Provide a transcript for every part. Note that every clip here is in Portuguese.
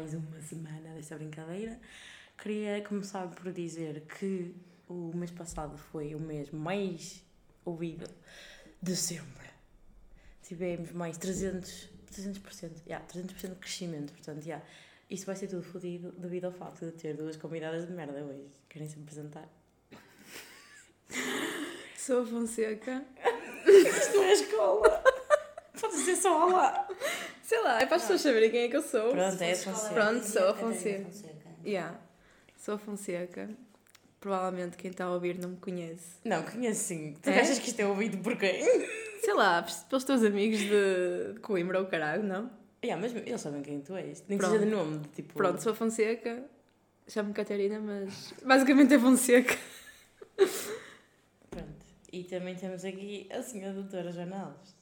mais uma semana desta brincadeira. Queria começar por dizer que o mês passado foi o mês mais ouvido de sempre. Tivemos mais 300, 300%, yeah, 300% de crescimento, portanto, yeah, isso vai ser tudo fodido devido ao facto de ter duas convidadas de merda hoje. Querem se apresentar? Sou a Fonseca. Isto é escola! Pode ser só olá! Sei lá, é para as pessoas saberem quem é que eu sou. Pronto, é a Fonseca. Pronto, sou a Catarina Fonseca. Yeah. Sou a Fonseca. Provavelmente quem está a ouvir não me conhece. Não, conheço sim. Tu É? achas que isto é ouvido por quem? Sei lá, pelos teus amigos de de Coimbra ou caralho, não? Yeah, mas eles sabem quem tu és. Nem que seja de nome, tipo. Pronto, sou a Fonseca. Chamo-me Catarina, mas basicamente é Fonseca. Pronto. E também temos aqui a senhora doutora Joana Alves.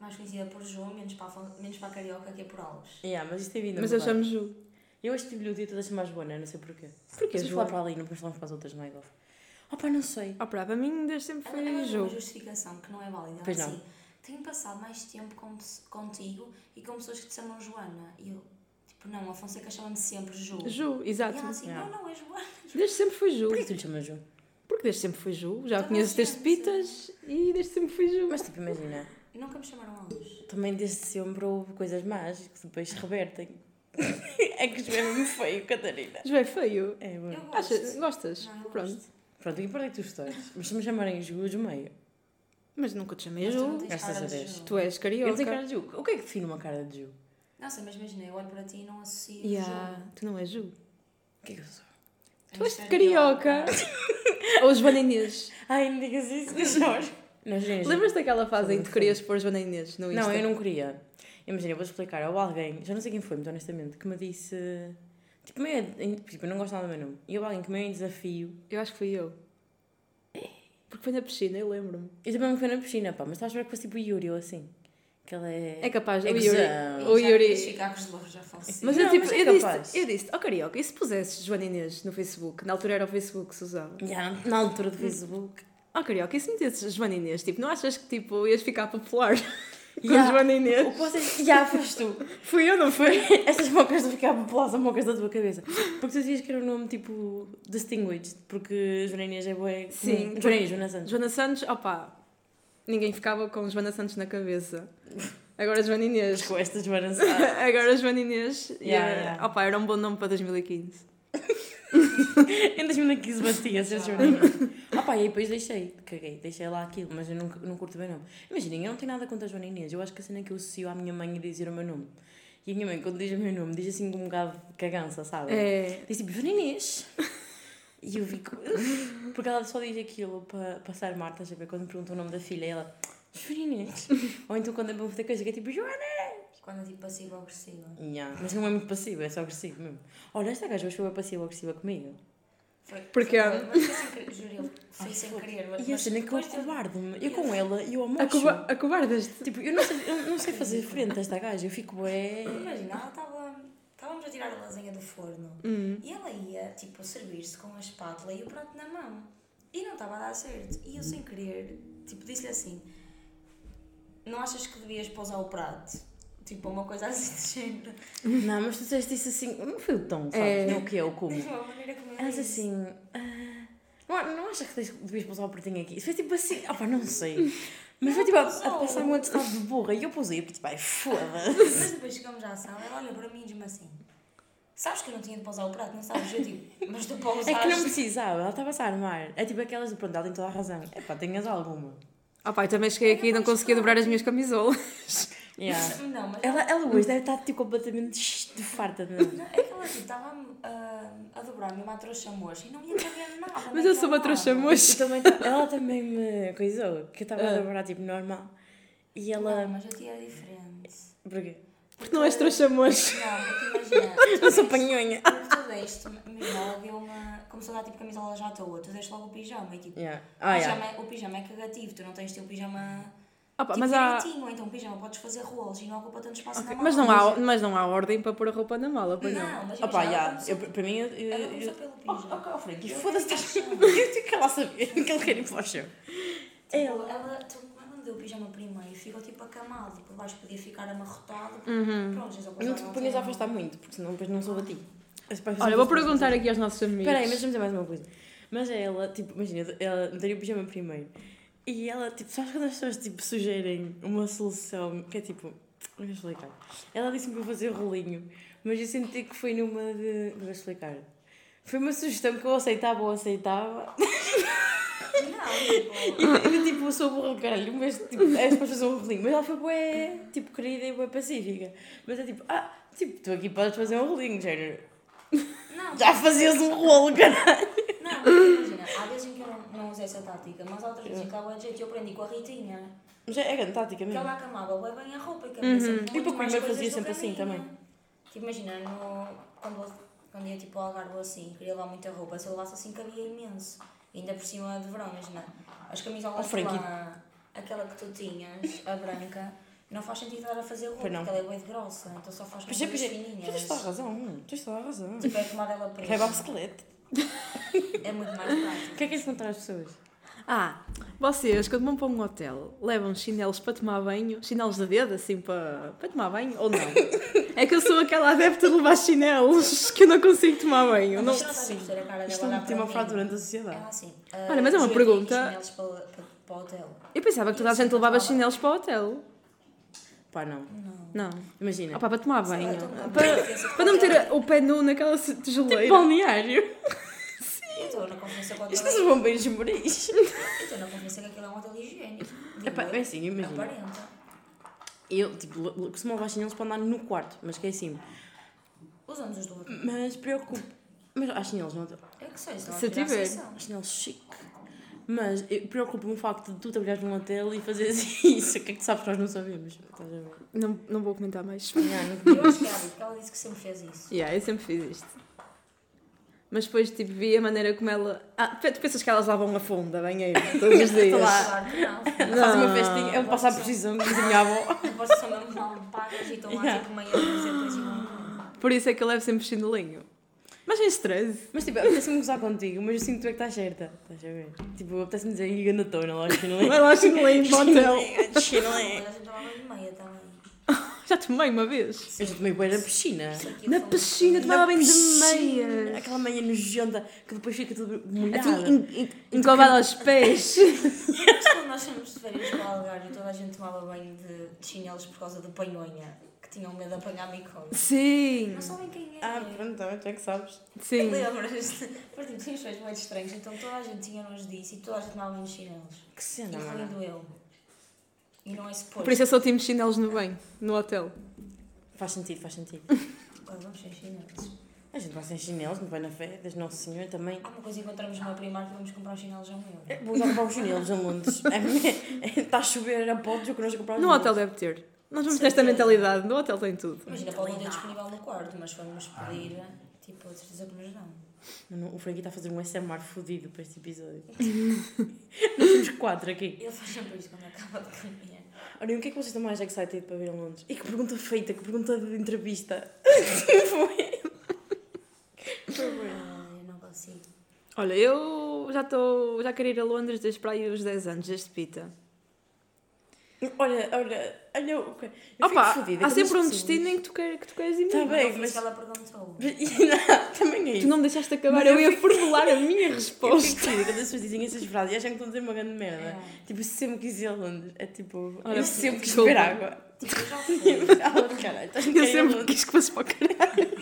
Mais conhecida por João, menos para, a, menos para a Carioca, que é por Alves. Yeah, mas isto tem vindo Mas eu chamo Ju. Eu hoje tive-lhe o dia todo a chamar Joana, não sei porquê. Porquê, Vamos falar para ali, não depois falamos para as outras mais off. Opa, não sei. Oh, para mim desde sempre Ela é foi uma Ju. justificação que não é válida. Pois Ela não. assim, tenho passado mais tempo com, contigo e com pessoas que te chamam Joana. E eu, tipo, não, a Fonseca chama-me sempre Ju. Ju, E exato. ela assim, Yeah. não, não, é Joana. Desde sempre fui Ju. Porquê que tu lhe chamas Ju? Porque desde sempre fui Ju. Já Toda conheço desde. Pitas e desde sempre fui Ju. Mas tipo, imagina. Nunca me chamaram Alves. Também desde sempre houve coisas más que depois se revertem. é que Ju é mesmo feio, Catarina. Ju é feio. É, bom. Eu gosto. Achas, gostas? Não, eu Pronto. gosto. Pronto, e para que tu estás? Mas se me chamarem Ju, Ju meio. Mas nunca te chamei Ju. Graças a de Deus. Ju. Tu és Eu carioca. tenho cara de Ju. O que é que define uma cara de Ju? Não sei, mas imagina, eu olho para ti e não associo Yeah, Ju. tu não és Ju. O que é que eu sou? Tu és carioca. Ou Joana Inês. Ai, não digas isso, que choro. Não, gente. Lembras daquela fase em que tu querias pôr Joana Inês no Insta? Não, eu não queria. Imagina, eu vou explicar. Houve alguém, já não sei quem foi, muito honestamente, que me disse. Tipo, meio. Tipo, eu não gosto nada do meu nome. E houve alguém que meio em desafio. Eu acho que fui eu. Porque foi na piscina, eu lembro-me. Eu também me fui na piscina, pá, mas estava a esperar que fosse tipo o Yuri ou assim. Que ela é. É capaz, É o Yuri. O Yuri. com os louros, já. Mas Não, eu tipo, mas é eu, capaz. disse, eu disse, oh carioca, e se pusesses Joana Inês no Facebook? Na altura era o Facebook que se usava. Já, na- na altura do Facebook. Oh carioca, e se metesses Joana Inês? Tipo, não achas que tipo, ias ficar popular com Já. Joana O Inês? que vocês. Já foste tu. Fui eu, não foi? Estas mocas de ficar populares são mocas da tua cabeça. Porque tu dizias que era um nome tipo. distinguished. Porque Joana Inês é boa. Sim. Joana Inês, Joana Santos. Joana Santos, opá, ninguém ficava com Joana Santos na cabeça. Agora Joana Inês. Com esta Joana Santos. Agora Joana Inês. Yeah, yeah. opá, era um bom nome para 2015. Em 2015 batia ser Joaninha. Ah pá, e aí depois deixei, caguei, deixei lá aquilo, mas eu não, não curto bem o nome. Imaginem, eu não tenho nada contra a Joana Inês, eu acho que a cena é que eu associo à minha mãe a dizer o meu nome. E a minha mãe, quando diz o meu nome, diz assim com um bocado de cagança, sabe? É. Diz tipo, Joana Inês. E eu fico. Porque ela só diz aquilo para passar Marta, a ver? Quando me pergunta o nome da filha, ela. Joana Inês. Ou então quando é para fazer coisa que é tipo, Joana. Quando é tipo passivo-agressiva. Yeah. Mas não é muito passivo, é só agressivo mesmo. Olha, esta gaja hoje foi passiva-agressiva comigo. Foi, Porque- foi, mas foi sem querer, juro, eu fui sem querer. Mas, E a cena é que eu cobarde-me. Eu com ela, eu almoço. Acoba Acobardas-te. Tipo, eu não, sei, eu não sei fazer frente a esta gaja. Eu fico bué... Imagina, ela estava. Estávamos a tirar a lasanha do forno Hum. e ela ia, tipo, servir-se com a espátula e o prato na mão. E não estava a dar certo. E eu, sem querer, tipo, disse-lhe assim: Não achas que devias pousar o prato? Tipo, uma coisa assim de género. Não, mas tu disseste isso assim... Não foi o tom, sabes? É. Não o que é, o como. Mesmo a maneira como eu Elas disse. assim... ah, não, não achas que devias pousar o pratinho aqui? Isso foi tipo assim... Opa, não sei. Mas foi tipo a, a pousou. passar um atestado de burra. E eu pousei. Eu fiquei tipo, ai, foda-se. Mas depois chegamos à sala, ela olha para mim e diz-me assim: Sabes que eu não tinha de pousar o prato, não sabes? Eu digo, mas tu pousaste. É que não precisava. Ela estava-se a armar. É tipo aquelas de pronto, ela tem toda a razão. É pá, tenhas alguma. Oh pai, também cheguei aqui e não conseguia dobrar as minhas camisolas. Yeah. Não, mas Ela, ela hoje deve estar tipo completamente de farta de Não, é que ela tipo, estava a, a dobrar-me uma trouxa mocha e não ia caber nada. Mas eu sou uma trouxa Eu mocha. também, ela também me coisou, que eu estava a Ah. dobrar tipo normal. E Não, ela. mas a ti é diferente. Porquê? Porque não és trouxa mocha. Não, porque imagina. Eu sou panhonha. Tu deste, imagina, ela deu uma. Começou a dar tipo camisola já à toa, tu deste logo o pijama e tipo. Yeah. o, Ah, pijama yeah. é, o pijama é cagativo, tu não tens teu pijama. Opa, tipo, mas há. direitinho, ou então o pijama podes fazer rolos e não ocupa tanto espaço Ok, na mala. Mas não, há, mas não há ordem para pôr a roupa na mala, pois não. Não, mas Opa, ela começou- eu, para mim, eu. eu, ela eu, pelo Oh, pijama. oh, oh, Frankie, Eu foda-se, estás. Eu tenho que ela saber que ele quer ir para o chão. Tipo, ela, tu, ela deu o pijama primeiro, ficou tipo acamado. Por baixo podia ficar amarrotado. Uhum. Pronto, já só Não te ponhas a afastar muito, porque senão depois não soube a ti. Olha, vou perguntar aqui aos nossos amigos. Espera aí, mas vamos dizer mais uma coisa. Mas ela, tipo, imagina, ela daria o pijama primeiro. E ela, tipo, sabes quando as pessoas, tipo, sugerem uma solução que é tipo. Vou explicar. Ela disse-me para fazer rolinho, mas eu senti que foi numa de. Vou explicar. Foi uma sugestão que eu aceitava ou aceitava. Não, tipo. E, e tipo, eu sou burra, caralho, mas tipo, é para fazer um rolinho. Mas ela foi bué, tipo, querida e bué pacífica. Mas é tipo, ah, tipo, tu aqui podes fazer um rolinho, género. Não, Já fazias um rolo, caralho. Há vezes em que eu não, não usei essa tática, mas há outras vezes em que há de jeito. Eu aprendi com a Ritinha. Mas é, é grande tática Que mesmo. ela acamava bué bem a roupa e cabeça. Uhum. E comer coisas fazia sempre que assim também. Tipo, imagina, no, quando, quando ia tipo ao Algarve ou assim, queria levar muita roupa, se eu levasse assim cabia imenso. Ainda por cima de verão, imagina. As camisolas Oh, de lã, aquela que tu tinhas, a branca, não faz sentido estar a fazer roupa, porque ela é bem grossa, então só faz com é, coisas é. Tu fininhas. tens toda a razão. Tens toda a razão. Tipo, é tomar ela preta. Reba esqueleto. É muito mais prático. O que é que és contar às pessoas? Ah, vocês, quando vão para um hotel, levam chinelos para tomar banho, chinelos de dedo, assim, para, para tomar banho, ou não? É que eu sou aquela adepta de levar chinelos que eu não consigo tomar banho. Não... Cara Isto não olhar tem uma fratura da sociedade. Ela assim. Olha, mas é uma ah, pergunta. chinelos para, para, para o hotel. Eu pensava que toda a gente levava chinelos para o hotel. Pá, não. Não. Imagina. Ah, pá, para tomar banho. Sei lá, Para, para não meter o pé nu naquela tijoleira. Balneário. Eu estou na confiança com. Isto são bombeiros de Moris. Eu estou na confiança que aquilo é um hotel higiênico. Eu. é assim, imagina. Aparenta. Eu, tipo, costumo levar chinelos para andar no quarto, mas que é assim. Usamos os do hotel. Mas preocupo. Mas há chinelos no hotel. Eu que sei, se não Se tiver. Há chinelos chique. Mas eu- preocupa-me o facto de tu trabalhares num hotel e fazeres isso. O que é que tu sabes que nós não sabemos? Não, não vou comentar mais. Ah, não- Eu acho que é hábito, ela disse que sempre fez isso. Yeah, eu sempre fiz isto. Mas depois, tipo, vi a maneira como ela... Ah, tu pensas que elas lavam a funda, banheiro, todos os dias? lá. Não. Faz uma Não. festinha, é um passar por precisão que a minha avó. Depois são mesmo mal pagas e estão lá Yeah. tipo meio a dizer depois e vão. Por isso é que eu levo sempre chinelinho. Mas sem stress. Mas tipo, apetece-me gozar contigo, mas eu sinto que tu é que estás certa. Estás a ver? Tipo, apetece-me dizer Iga na tona, lá chinelinho. Vai lá chinelinho para o hotel. Chinelinho. Mas a gente tomava de meia também. Já tomei uma vez. Eu já tomei banho na piscina. Na piscina, Na tomava bem de meia. Aquela meia nojenta que depois fica tudo molhada. Assim, encovado aos pés. Mas quando nós fomos de férias para o Algarve, toda a gente tomava banho de, de chinelos por causa do panhonha, que tinham medo de apanhar micose. Sim. Não sabem quem é. Ah, pronto, tu é que sabes. Sim. Lembras-te? Por tipo, tínhamos feito muito estranhos, então toda a gente tinha nos disso e toda a gente tomava de chinelos. Que cena, Incluindo mano. eu. E não é suposto. Por isso eu só time chinelos no banho, no hotel. Faz sentido, faz sentido. Agora vamos sem chinelos. A gente vai sem chinelos, não vai na fé, das Nossa Senhora também. Há uma coisa que encontramos numa Primark e vamos comprar chinelos a um euro. É, Vou já comprar os chinelos em Londres. Está a chover a podes, eu quero comprar os No hotel deve ter. Nós vamos nesta mentalidade. No hotel tem tudo. Imagina, pode ter disponível no quarto, mas fomos pedir, tipo, a certeza que nos dão. Mano, o Frankie está a fazer um SMR fodido para este episódio. Nós somos quatro aqui. Ele faz sempre isto quando acaba de comer. Olha, o que é que vocês estão mais excited para ver em Londres? E que pergunta feita, que pergunta de entrevista. Foi. Ah, eu não consigo. Olha, eu já estou. Já quero ir a Londres desde para aí os 10 anos, desde Pita. Olha, olha, olha, eu, eu fico Opa, fodida há sempre um destino em que tu, quer, que tu queres ir. Tá mesmo. bem, não foi mas- ela perguntou. pessoas. Também é Tu isso. não me deixaste acabar, Mas eu, eu ia fico- formular a minha Eu resposta. fico fodida quando as pessoas dizem essas frases e acham que estão a dizer uma grande merda. É. Tipo, sempre quis ir a Londres. É tipo, Olha, eu sempre quis beber água. Tipo, eu já fui. Caralho, estás a Eu a sempre quis que fosse para o caralho.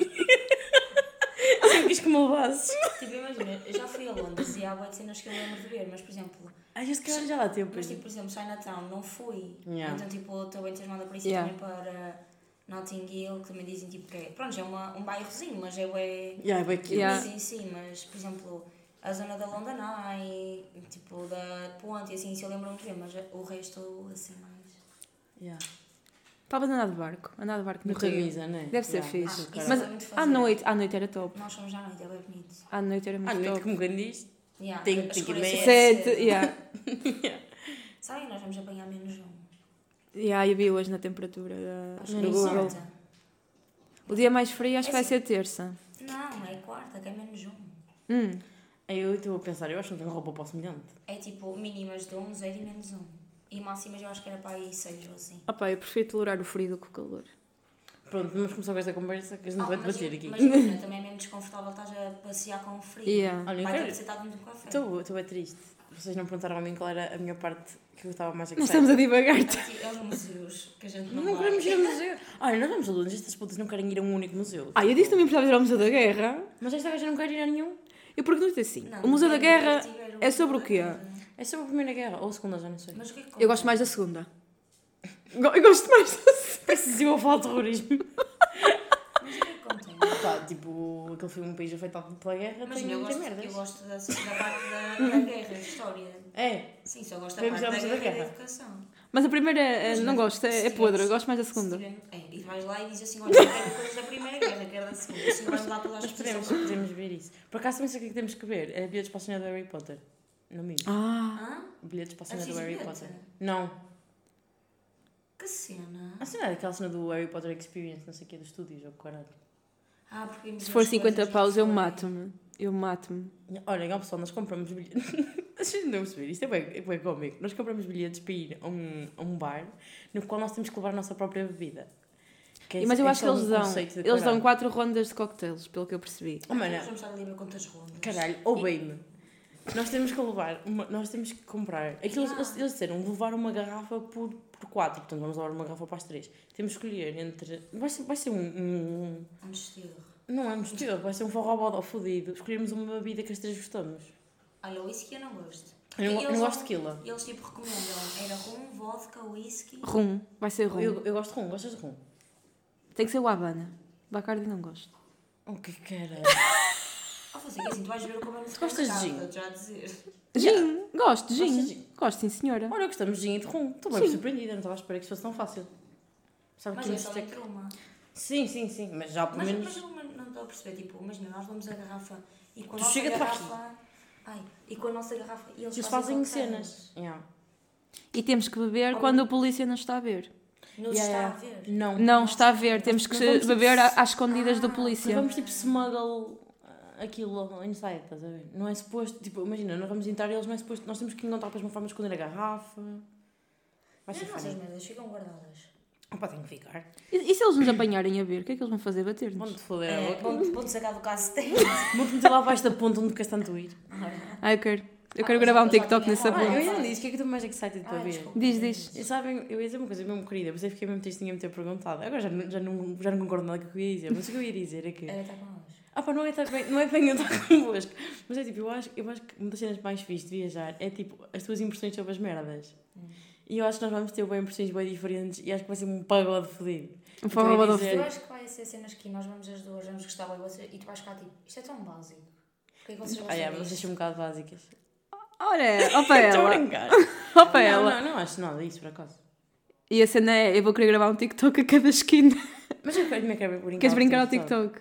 Eu sempre quis que me levasses. Tipo, imagina, eu já fui a Londres e há boas cenas que eu lembro de ver, mas, por exemplo, Ai, esse cara já dá tempo. mas, tipo, por exemplo, Chinatown, não fui. Yeah. Então, tipo, estou bem entusiasmada por isso Yeah. também para Notting Hill, que também dizem, tipo, que é, pronto, é uma, um bairrozinho, mas é bué... Yeah, vai aqui. Yeah. Sim, sim, mas, por exemplo, a zona da London Eye, tipo, da Ponte, e assim, se eu lembro-me de ver, mas o resto, assim, mais... Yeah. Estavas a andar de barco. Andar de barco no No Rio. camisa, né? Deve ser Yeah. fixe. Ah, Mas é muito à noite, à noite era top. Nós fomos à noite, é bem bonito. À noite era muito À noite, top. como quem diz. Yeah, Tem- a tem que ir Sete, cedo. yeah. Sabem, nós vamos apanhar menos um. Yeah, eu vi hoje na temperatura da- Acho no que é Google. O dia mais frio acho que É vai assim. ser terça. Não, é quarta, que é menos um. Hum. Aí eu estou a pensar, eu acho que não tenho roupa para o semelhante. É tipo mínimas de 11 e menos um. E máximas eu acho que era para aí 6 ou assim. Opa, eu prefiro tolerar o frio do que o calor. Pronto, vamos começar com esta conversa que a gente Ah, vai debater aqui. Mas imagina, também é menos desconfortável estás a passear com o frio. Yeah. Olha, Vai ter que ser estado no café. Estou estou bem triste. Vocês não perguntaram a mim qual era a minha parte que eu estava mais Nós excited. estamos a divagar. Aqui é os museus que a gente não, Não vai. queremos ir ao museu. Olha, nós vamos a Londres, estas putas não querem ir a um único museu. Ah, eu disse que também precisava ir ao Museu da Guerra. Mas esta gaja não quer ir a nenhum. Eu pergunto assim: Não, o Museu da Guerra é sobre o quê? É sobre a Primeira Guerra, ou a Segunda, já não sei. Mas o que é que Eu gosto mais da segunda. Eu gosto mais da segunda. Preciso eu a falar de terrorismo. Mas o que é que contém? Pá, tipo, aquele foi um país afetado pela guerra, Mas tem eu gosto, merdas. eu gosto da, da parte da, da guerra, da história. É, Sim, só gosto da Podemos parte da guerra, da e da Guerra. educação. Mas a primeira eh, Mas não gosto, é, é podre. Eu gosto mais da Se segunda. É, e vais lá e dizes assim, olha, eu quero coisas da primeira guerra, quero da segunda. Assim vais lá mas podemos, podemos ver isso. Por acaso também sei o que é que temos que ver. É bilhetes para a cena do Harry Potter. Não me Ah, Hã? Bilhetes para a cena do preciso Harry bilhete? Potter. Não. Que cena. A cena é aquela cena do Harry Potter Experience, não sei o que, dos estúdios, ou caralho. Ah, porque se for as 50 coisas e paus, eu mato-me. Eu mato-me. Olhem, ó pessoal, nós compramos bilhetes. Vocês não perceber, isto é bem, é bem cómico. Nós compramos bilhetes para ir a um, a um bar no qual nós temos que levar a nossa própria bebida. É- Mas eu é acho que eles dão. Eles dão quatro rondas de cocktails, pelo que eu percebi. Oh, Nós mana, vamos estar ali a ver quantas rondas. caralho, ouvem-me. Nós temos que levar, uma, nós temos que comprar. Aquilo, Ah. eles, eles disseram levar uma garrafa por, por quatro, portanto vamos levar uma garrafa para as três. Temos que escolher entre. Vai ser, vai ser um, um- Um. Não é um estilo, vai ser um forrobodó fodido. Escolhermos uma bebida que as três gostamos. Olha, o whisky eu não gosto. Eu não, eu não gosto de quila. Eles tipo recomendam, era rum, vodka, whisky. Rum, vai ser rum. Eu, eu gosto de rum, gostas de rum? Tem que ser o Havana. Bacardi não gosto. O que caralho? Que assim, tu vais ver como é no gostas de gin? vou-te já dizer. Gin, gosto de Gostas gin. de gin? Gosto, sim senhora. Olha, gostamos de gin e de rum. Estou bem Sim. surpreendida, não estava à espera que isso fosse tão fácil. Sabe Mas que é só é- letra uma. Sim, sim, sim, mas já pelo Mas, menos. mas eu não estou a perceber, tipo, imagina, nós vamos a garrafa e com a Tu nossa chega-te para garrafa... Ai, e com a nossa garrafa... E eles, Eles fazem cenas. Yeah. E temos que beber quando o polícia não está a ver. Não Yeah, está a yeah. ver. Não. Não está a ver, temos que vamos, tipo, beber a- às escondidas do Ah, polícia. vamos tipo smuggle ah, aquilo inside, estás a ver? Não é suposto, tipo, imagina, nós vamos entrar e eles não é suposto, nós temos que encontrar para uma forma de esconder a garrafa. Vai ser nossas funny. merdas ficam guardadas. Opa, tem que ficar. E, e se eles nos apanharem a ver, o que é que eles vão fazer? Bater-nos? Vão-te foder a É, vão-te sacar do caso tem. Vão-te meter lá abaixo da ponta onde queres tanto ir. Ah, eu quero. Eu Ah, quero mas gravar um TikTok nessa falado. Ah, eu ponte. ainda não disse, o que é que estou mais excited para ver? desculpa. Diz, diz. E sabem, eu ia dizer uma coisa mesmo querida, mas eu fiquei mesmo tristinha em me ter perguntado. Agora já, não- já, não, já não concordo nada com o que eu ia dizer, mas o que eu ia dizer é que. Era estar connosco. Ah, pá, não é, estar bem, não é bem eu estar convosco, mas é tipo, eu acho, eu acho que uma das cenas mais fixes de viajar é tipo as tuas impressões sobre as merdas. Hum. E eu acho que nós vamos ter bem impressões bem diferentes e acho que vai ser um pagode fodido. Um forrobodó dizer- Eu acho que vai ser cenas que nós vamos as duas, vamos gostar bem você e tu vais ficar tipo, isto é tão básico. Porquê que vocês Ah, é, mas disto? achei um bocado básicas. Olha, ó para Estou a ela. brincar. Para Não, ela. não, não acho nada disso por acaso. E a cena é, eu vou querer gravar um TikTok a cada esquina. Mas eu quero, me quero brincar. Queres brincar ao TikTok?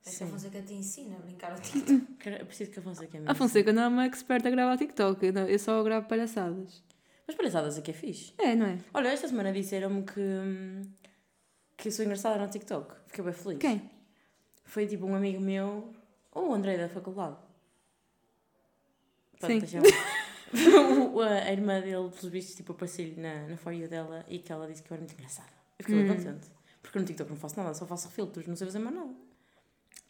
É que a Sim. Fonseca te ensina a brincar ao TikTok. Eu preciso que a Fonseca me A Fonseca não é uma expert a gravar TikTok. Eu não- Eu só gravo palhaçadas. Mas palhaçadas aqui é fixe. É, não é? Olha, esta semana disseram-me que, hum, que eu sou engraçada no TikTok. Fiquei bem feliz. Quem? Foi tipo um amigo meu, ou o André da faculdade. Sim. deixa eu- O- a irmã dele, pelos vistos, tipo, apareceu-lhe na, na you dela e que ela disse que eu era muito engraçada. Eu fiquei bem Hum. contente. Porque no TikTok não faço nada, só faço filtros, não sei fazer mais nada.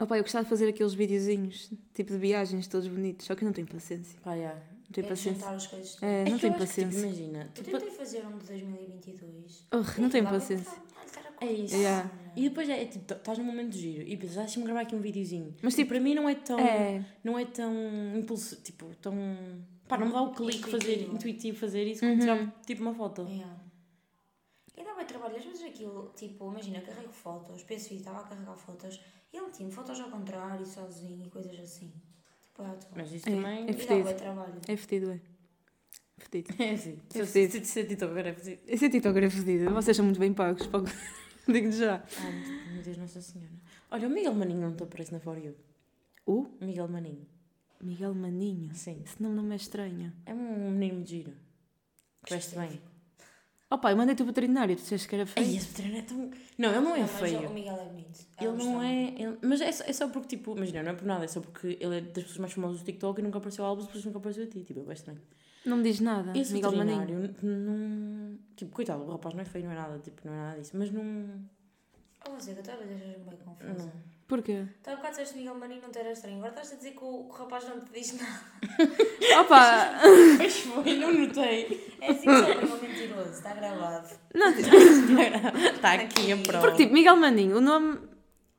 Opa, eu gostava de fazer aqueles videozinhos, tipo de viagens, todos bonitos. Só que eu não tenho paciência. Pá, yeah. Não tenho É paciência. as coisas. É, É não tenho acho que, tipo, paciência. imagina, Eu tu tentei fazer um de 2022. Oh, não tenho paciência. estar a É isso. Yeah. E depois é, é tipo, estás num momento de giro e pensas, ah, deixa-me gravar aqui um videozinho. Mas, E tipo, para mim não é tão. É, Não é tão impulso, tipo, tão. Pá, não me dá o clique fazer, Intuitivo. intuitivo fazer isso como Uhum. tirar tipo uma foto. Yeah. E trabalho, às vezes aquilo, tipo, imagina, carrego fotos, penso estava a carregar fotos e ele tinha fotos ao contrário, sozinho e coisas assim. Tipo, é. Mas isso É, também. é dá fedido. bem trabalho. é fedido, é. Fedido. É assim. É Se fedido. se- se TikToker é fedido. É TikToker é fedido. Vocês são muito bem pagos. pago- Digo-te já. Ai, meu Deus, Nossa Senhora. Olha, o Miguel Maninho não te aparece na For You. O Miguel Maninho. Miguel Maninho. Sim. Esse nome não me é estranho. É um menino muito giro. Que veste bem. Opa, eu mandei-te o veterinário. Tu disseste que era Ai, feio. esse veterinário é tão. Não, ele não é Não, mas feio. O Miguel é bonito. Ele não é. ele- Mas é só, é só porque, tipo, imagina, não é por nada, é só porque ele é das pessoas mais famosas do TikTok e nunca apareceu por isso nunca apareceu a ti. Tipo, é bem estranho. Não me diz nada. Esse Miguel Maninho. veterinário não. Tipo, coitado, o rapaz não é feio, não é nada, tipo, não é nada disso. Mas não. Oh, Zé, eu estava a deixar-me bem confusa. não. Porquê? Então, bocado disseste Miguel Maninho não te era estranho. Agora estás a dizer que o, que o rapaz não te diz nada. Opa! Pois foi, não notei. É assim que sou um mentiroso. Está gravado. Não, Está aqui a prova. porque tipo, Miguel Maninho, o nome.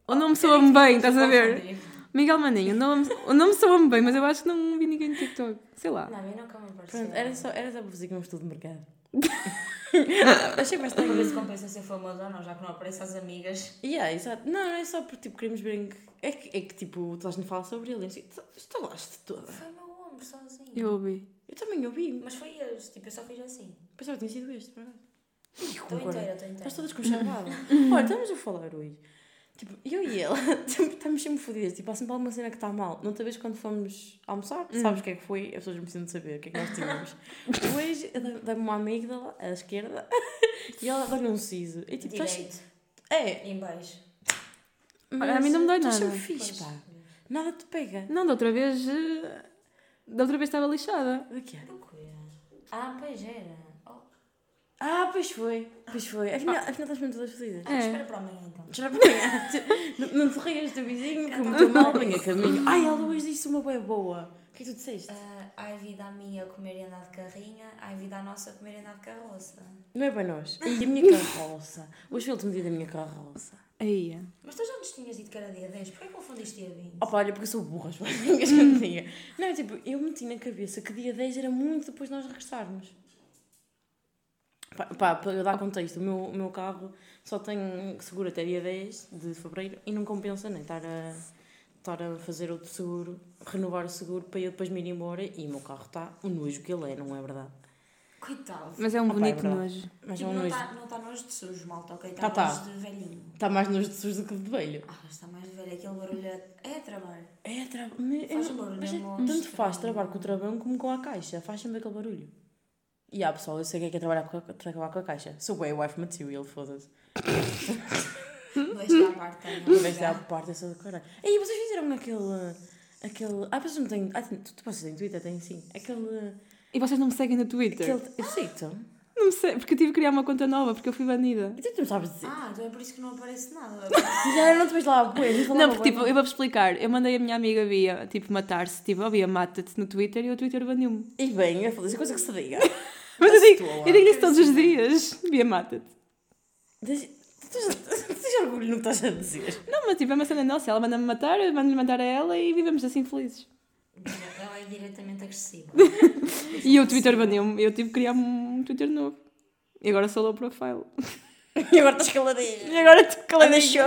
O nome soa-me bem, estás a ver? Miguel Maninho, o nome, o nome soa-me bem, mas eu acho que não vi ninguém no TikTok. Sei lá. Não, a nunca me apareceu. Pronto, era só, era só para fazer que um estudo de mercado. Achei mais Para ver se compensa ser famoso ou não, já que não aparece às amigas. Yeah, exato. Não, não é só porque tipo, queremos ver em que. É que, é que tipo, tu me fala sobre ele. assim, falaste toda. Foi o meu ombro sozinho. Eu ouvi. Eu também ouvi. Mas foi este, tipo, eu só fiz assim. Pensava que tinha sido este, por acaso. Estou inteira, estou inteira. Estás todas com chavada. Olha, estamos a falar hoje. Tipo, eu e ela tipo, estamos sempre fodidas. Tipo, há sempre alguma cena que está mal. Não te vez quando fomos almoçar? Sabes o que é que foi? As pessoas não precisam de saber o que é que nós tínhamos. Dei- dei-me uma amígdala à esquerda e ela dá-lhe um siso. E tipo, estás- Direito. É, em baixo. Olha, a mim não me dói estás nada. sempre fixe, pá. Nada te pega. Não, da outra vez. eh, Da outra vez estava lixada. Quê? Do quê? Ah, pois era. Ah, pois foi. Pois foi. Afinal, afinal estás mesmo todas fodidas. É. Espera para amanhã então. Já não, não te rias do vizinho que meteu mal bem a caminho. Ai, ela hoje disse uma boa boa. O que é que tu disseste? Ah, ai vida a minha comer e andar de carrinha, ai vida a nossa comer e andar de carroça. Não é para nós. E a minha carroça. Hoje foi o último dia da minha carroça. Aí. Mas tu já nos tinhas dito que era dia 10, porquê confundiste dia 20? Opa, olha, porque eu sou burra, as minhas que eu tinha. Não, tipo, eu meti na cabeça que dia 10 era muito depois de nós regressarmos. Pá, pá, para eu dar contexto, o meu, o meu carro só tem seguro até dia 10 de fevereiro e não compensa nem estar a, estar a fazer outro seguro, renovar o seguro para eu depois me ir embora e o meu carro está o nojo que ele é, não é verdade? Coitado. Mas é um Opa, é bonito verdade. nojo. Mas tipo, é um não nojo. está não tá nojo de sujo, malta, ok? Está Tá, tá. nojo de velhinho. Está mais nojo de sujo do que de velho. Ah, está mais de velho, aquele barulho é, é trabalho. É, tra... me- Faz eu- um barulho, mas é- tanto faz trabalhar com o travão como com a caixa. Faz sempre aquele barulho. E há pessoal, eu sei o que é, que é trabalhar com a, trabalhar com a caixa. Sou bem wife material, foda-se. Deixa à parte também. Em vez de dar parte, sou do caralho. E vocês fizeram aquele. aquele. Ah, vocês não têm. Ah, tem- tu, tu vocês têm Twitter? Tem sim. Aquele. E vocês não me seguem no Twitter? aquele eu sei, então. Não sei, porque eu tive que criar uma conta nova, porque eu fui banida. E tu não sabes dizer. Ah, então é por isso que não aparece nada. Já não te vejo lá, pois. Não, porque tipo, eu vou-vos explicar. Eu mandei a minha amiga Bia, tipo, matar-se. Tipo, ó Bia, mata-te no Twitter e o Twitter baniu-me. E bem, é foda-se, coisa que se diga. Mas eu digo, eu digo isso todos os dias. Bia, mata-te. Deixa- Tu tens- tu tens orgulho no que estás a dizer. Não, mas tipo, é uma cena nossa. Ela manda-me matar, eu mando-lhe matar a ela e vivemos assim felizes. É diretamente agressiva. E o Twitter baniu-me. Eu tive que criar um Twitter novo. E agora sou low profile. E agora estás caladinha. E agora estou caladinha.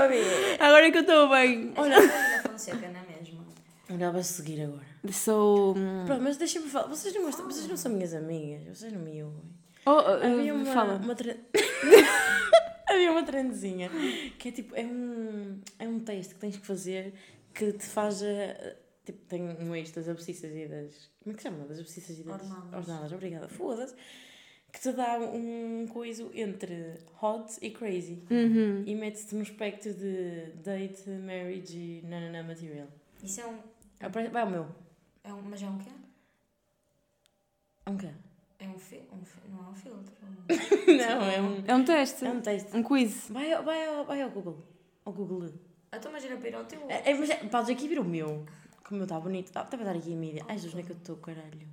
Agora é que eu estou bem. Olha, a Fonseca, não é mesmo? Olha, vai seguir agora. Sou. hum, Pronto, mas deixa-me falar. Vocês não, gostam, vocês não são minhas amigas. Vocês não me ouvem. Oh, oh, Havia uh, uma, fala. uma tre- Havia uma trendezinha que é tipo, é um, é um teste que tens que fazer que te faz. a- Tipo, tem um eixo das abscissas e das. Como é que se chama? Das abscissas e das. Ornadas. Ornadas, obrigada. Foda-se. Que te dá um coiso entre hot e crazy. Uhum. E mete-te no espectro de date, marriage e nanana material. Isso é um. Apare- Vai ao meu. É um mas é um quê? É um quê? É um, fi, um fi, Não é um filtro. Não, é um. É um teste. É um teste. Um quiz. Vai, ao- vai, ao, vai ao Google. Ao Google. Então, era para ir ao teu. É, é, mas é, podes aqui vir o meu. Como meu está bonito. Dá até para dar aqui a mídia. Ai, Jesus, onde é que eu estou, caralho?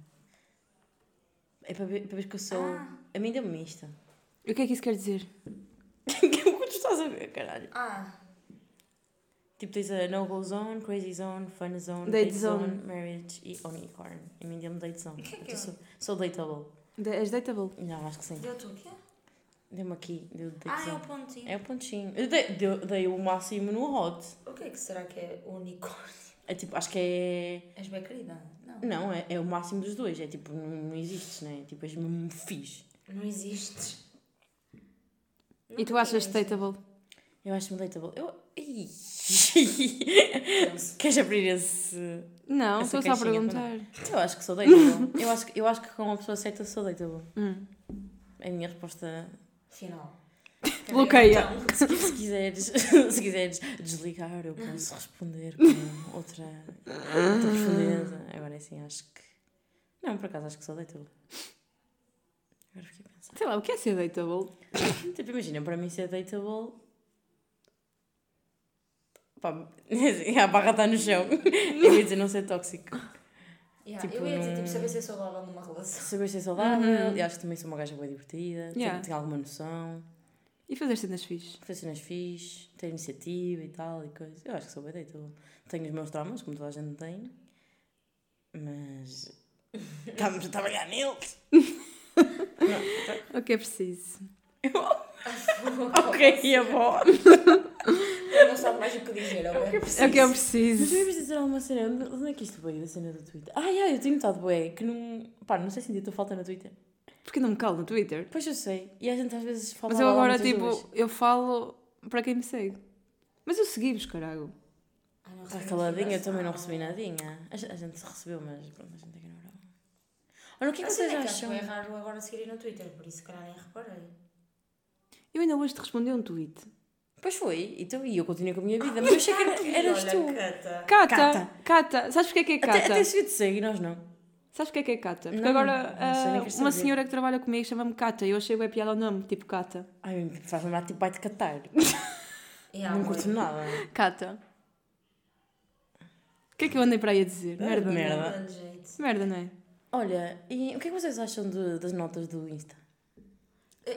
É para ver, para ver que eu sou. Ah. A mim deu-me mista. E o que é que isso quer dizer? o que tu estás a ver, caralho? Ah, Tipo, tens a No Go Zone, Crazy Zone, Fun Zone, Date Zone. Zone, Marriage e Unicorn. A mim deu-me Date Zone. Que é que Eu é? sou, sou dateable. De- És dateable? Não, acho que sim. deu-te o quê? Deu-me aqui, deu Date Ah, é o Zone. pontinho. É o pontinho. Eu dei, deu- dei o máximo no hot. O que é que será que é unicórnio? É tipo, acho que é. És bem querida? Não. Não, é, é o máximo dos dois. É tipo, não, não existes, né? Tipo, és mesmo fixe. Não existes. E tu achas dateable? Eu acho-me dateable. Eu. Ih. Queres abrir esse. Não, Essa estou só a caixinha perguntar. Eu acho que sou dateable. eu, acho, que- eu acho que com uma pessoa certa sou dateable. Hum. É a minha resposta. Final. Bloqueia. Então, Se, se quiseres, se quiseres desligar, eu posso responder com outra, outra profundeza. Agora é assim, acho que. Não, por acaso acho que sou dateable. Agora fiquei a pensar. Sei lá, o que é ser dateable? Tipo, imagina, para mim ser dateable. Pá, a barra está no chão. Eu ia dizer não ser tóxico. Yeah, Tipo, eu ia dizer, não- tipo, saber ser saudável numa relação. Saber ser saudável, e acho que também sou uma gaja bem divertida, tenho- Yeah. tenho alguma noção, E fazer cenas fixe. fazer cenas fixe, ter iniciativa e tal e coisa. Eu acho que sou bem dateable. Tenho os meus traumas, como toda a gente tem, mas. Estamos a trabalhar neles! O que é preciso? ok, a bom. Eu não sabe mais o que dizer, ok? É o que é Mas preciso. eu ia dizer alguma cena. Onde onde é que isto veio da cena do Twitter? Ah, yeah, eu tenho notado, bué, que não. Pá, não sei se ainda estou falta no Twitter. Porque não me calo no Twitter. Pois eu sei. E a gente às vezes fala Mas eu agora, tipo, eu falo para quem me segue. Mas eu segui-vos, caralho. Não Está recebi caladinha, eu também não recebi nadinha. A, gen- a gente recebeu, mas pronto, a gente ignorou. Olha, o que é que A cena vocês é que acho acham? que é raro agora seguirem no Twitter, por isso se calhar nem reparei. Eu ainda hoje te respondi um tweet. Pois foi, então, e eu continuei com a minha vida, mas eu achei que era, eras tu. Cata. Cata! Cata. Sabes porque é que é Até, Cata? até se te segue e nós não. Sabes porque é que é Cata? Porque Não, agora não sei nem ah, uma senhora que trabalha comigo chama-me Cata e eu achei bem piada ao nome, tipo Cata. Ai, faz lembrar tipo vai-te catar. Yeah, não curto nada. Cata. O que é que eu andei para aí a dizer? Merda. merda. Merda, não é? Olha, e o que é que vocês acham de- das notas do Insta?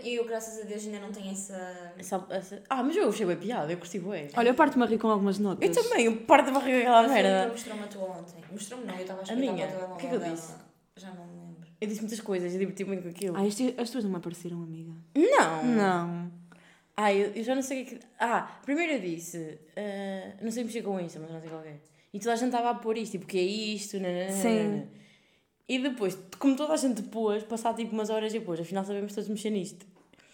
E eu, graças a Deus, ainda não tenho essa. Essa- essa- Ah, mas eu achei bem piada, eu curti bem. Olha, eu parto-me a rir com algumas Eu notas. também, eu parto de barriga aquela A Filipa merda. mostrou-me a tua ontem. Mostrou-me não, eu estava a A explicar minha? para o que é que eu disse? dela. Já não me lembro. Eu disse muitas coisas, eu diverti muito com aquilo. Ah, este- as tuas não me apareceram, amiga. Não! Não. Ah, eu, eu já não sei o que é que. Ah, primeiro eu disse, ah, não sei mexer com Insta, mas não sei qual é. E toda a gente estava a pôr isto, tipo, o que é isto? Nananana. Sim. E depois, como toda a gente pôs, passar tipo umas horas depois, afinal sabemos todos mexer nisto.